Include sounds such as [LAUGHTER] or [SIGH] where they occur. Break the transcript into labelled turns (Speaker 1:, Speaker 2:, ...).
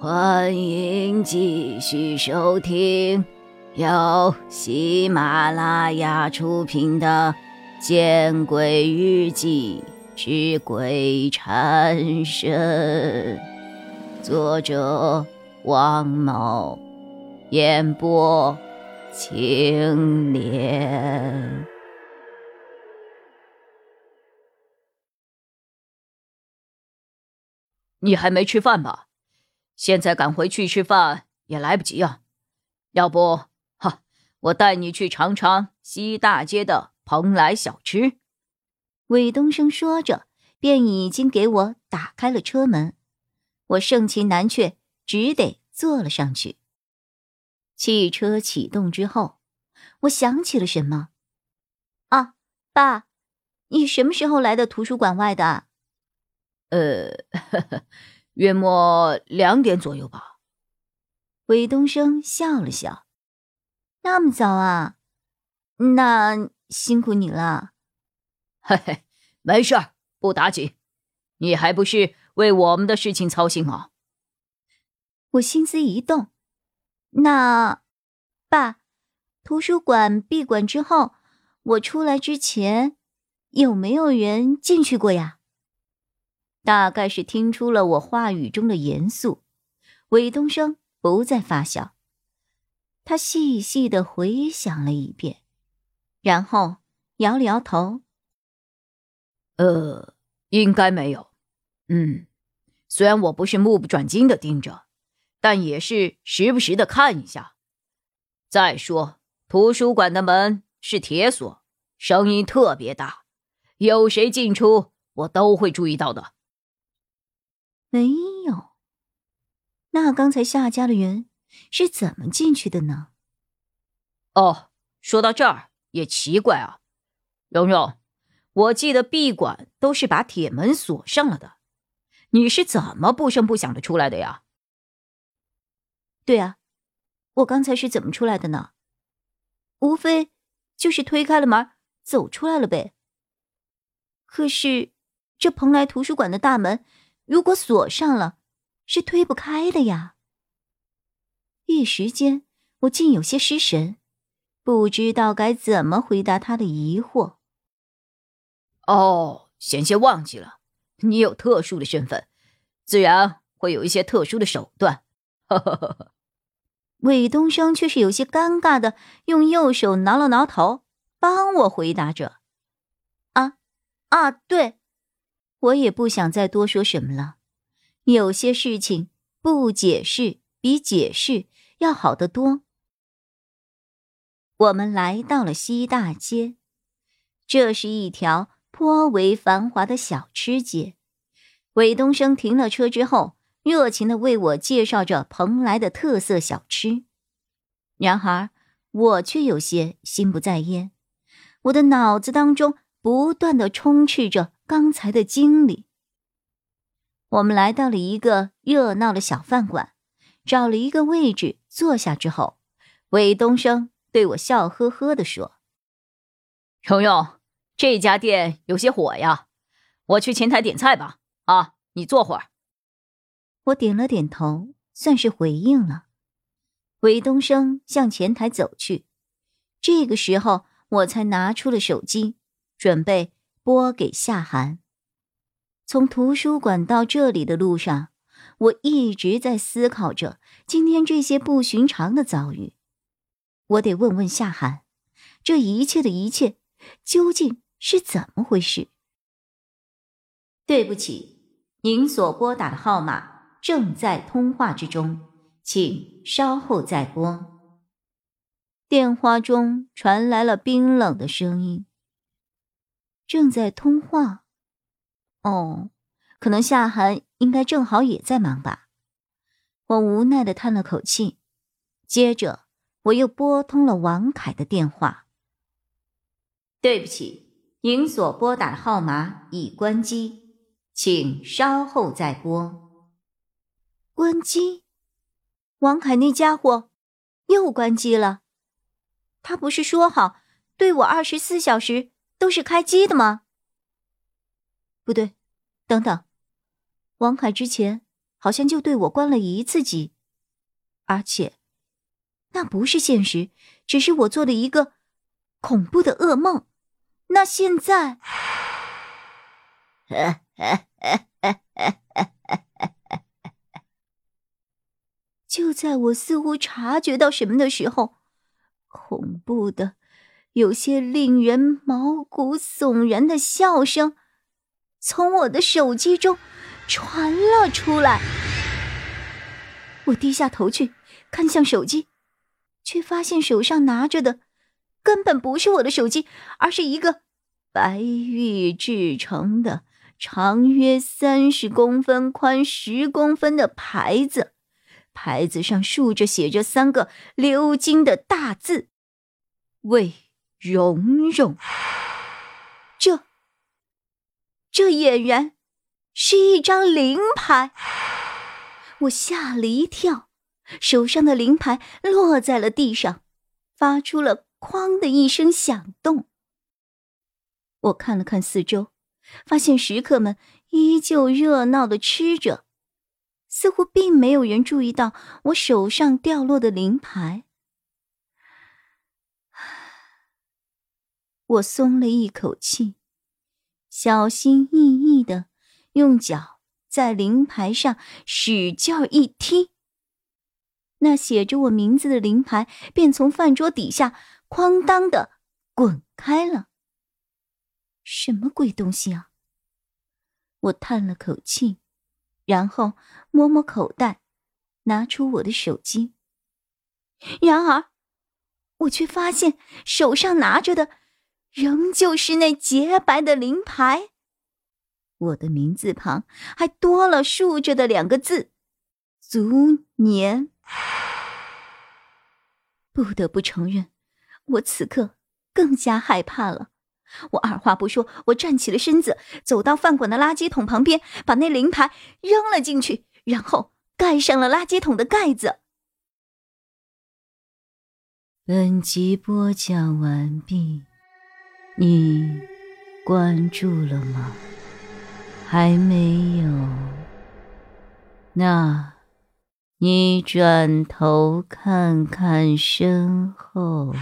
Speaker 1: 欢迎继续收听由喜马拉雅出品的《见鬼日记之鬼缠身》，作者王某，演播青莲。
Speaker 2: 你还没吃饭吧？现在赶回去吃饭也来不及啊！要不，哈，我带你去尝尝西大街的蓬莱小吃。
Speaker 3: 韦东升说着，便已经给我打开了车门。我盛情难却，只得坐了上去。汽车启动之后，我想起了什么。啊，爸，你什么时候来的图书馆外的？
Speaker 2: 呃。呵 [LAUGHS] 呵约莫两点左右吧。
Speaker 3: 韦东升笑了笑：“那么早啊？那辛苦你了。”“
Speaker 2: 嘿嘿，没事儿，不打紧。你还不是为我们的事情操心吗？”
Speaker 3: 我心思一动：“那，爸，图书馆闭馆之后，我出来之前，有没有人进去过呀？”大概是听出了我话语中的严肃，韦东升不再发笑。他细细的回想了一遍，然后摇了摇头：“
Speaker 2: 呃，应该没有。嗯，虽然我不是目不转睛的盯着，但也是时不时的看一下。再说，图书馆的门是铁锁，声音特别大，有谁进出，我都会注意到的。”
Speaker 3: 没有。那刚才夏家的人是怎么进去的呢？
Speaker 2: 哦，说到这儿也奇怪啊，蓉蓉，我记得闭馆都是把铁门锁上了的，你是怎么不声不响的出来的呀？
Speaker 3: 对啊，我刚才是怎么出来的呢？无非就是推开了门走出来了呗。可是这蓬莱图书馆的大门。如果锁上了，是推不开的呀。一时间，我竟有些失神，不知道该怎么回答他的疑惑。
Speaker 2: 哦，险些忘记了，你有特殊的身份，自然会有一些特殊的手段。呵呵呵呵。
Speaker 3: 韦东升却是有些尴尬的，用右手挠了挠头，帮我回答着：“啊，啊，对。”我也不想再多说什么了，有些事情不解释比解释要好得多。我们来到了西大街，这是一条颇为繁华的小吃街。韦东升停了车之后，热情的为我介绍着蓬莱的特色小吃。然而，我却有些心不在焉，我的脑子当中不断的充斥着。刚才的经历，我们来到了一个热闹的小饭馆，找了一个位置坐下之后，韦东升对我笑呵呵的说：“
Speaker 2: 蓉蓉，这家店有些火呀，我去前台点菜吧。啊，你坐会儿。”
Speaker 3: 我点了点头，算是回应了。韦东升向前台走去，这个时候我才拿出了手机，准备。拨给夏寒。从图书馆到这里的路上，我一直在思考着今天这些不寻常的遭遇。我得问问夏寒，这一切的一切究竟是怎么回事？对不起，您所拨打的号码正在通话之中，请稍后再拨。电话中传来了冰冷的声音。正在通话，哦，可能夏寒应该正好也在忙吧。我无奈的叹了口气，接着我又拨通了王凯的电话。对不起，您所拨打的号码已关机，请稍后再拨。关机？王凯那家伙又关机了？他不是说好对我二十四小时？都是开机的吗？不对，等等，王凯之前好像就对我关了一次机，而且那不是现实，只是我做的一个恐怖的噩梦。那现在，[LAUGHS] 就在我似乎察觉到什么的时候，恐怖的、有些令人毛骨悚然的笑声从我的手机中。传了出来，我低下头去看向手机，却发现手上拿着的根本不是我的手机，而是一个白玉制成的、长约三十公分、宽十公分的牌子，牌子上竖着写着三个鎏金的大字：“魏蓉蓉。”这，这俨然。是一张灵牌，我吓了一跳，手上的灵牌落在了地上，发出了“哐”的一声响动。我看了看四周，发现食客们依旧热闹的吃着，似乎并没有人注意到我手上掉落的灵牌。我松了一口气，小心翼翼的。用脚在灵牌上使劲一踢，那写着我名字的灵牌便从饭桌底下哐当的滚开了。什么鬼东西啊！我叹了口气，然后摸摸口袋，拿出我的手机。然而，我却发现手上拿着的仍旧是那洁白的灵牌。我的名字旁还多了竖着的两个字“足年”。不得不承认，我此刻更加害怕了。我二话不说，我站起了身子，走到饭馆的垃圾桶旁边，把那灵牌扔了进去，然后盖上了垃圾桶的盖子。
Speaker 1: 本集播讲完毕，你关注了吗？还没有，那，你转头看看身后。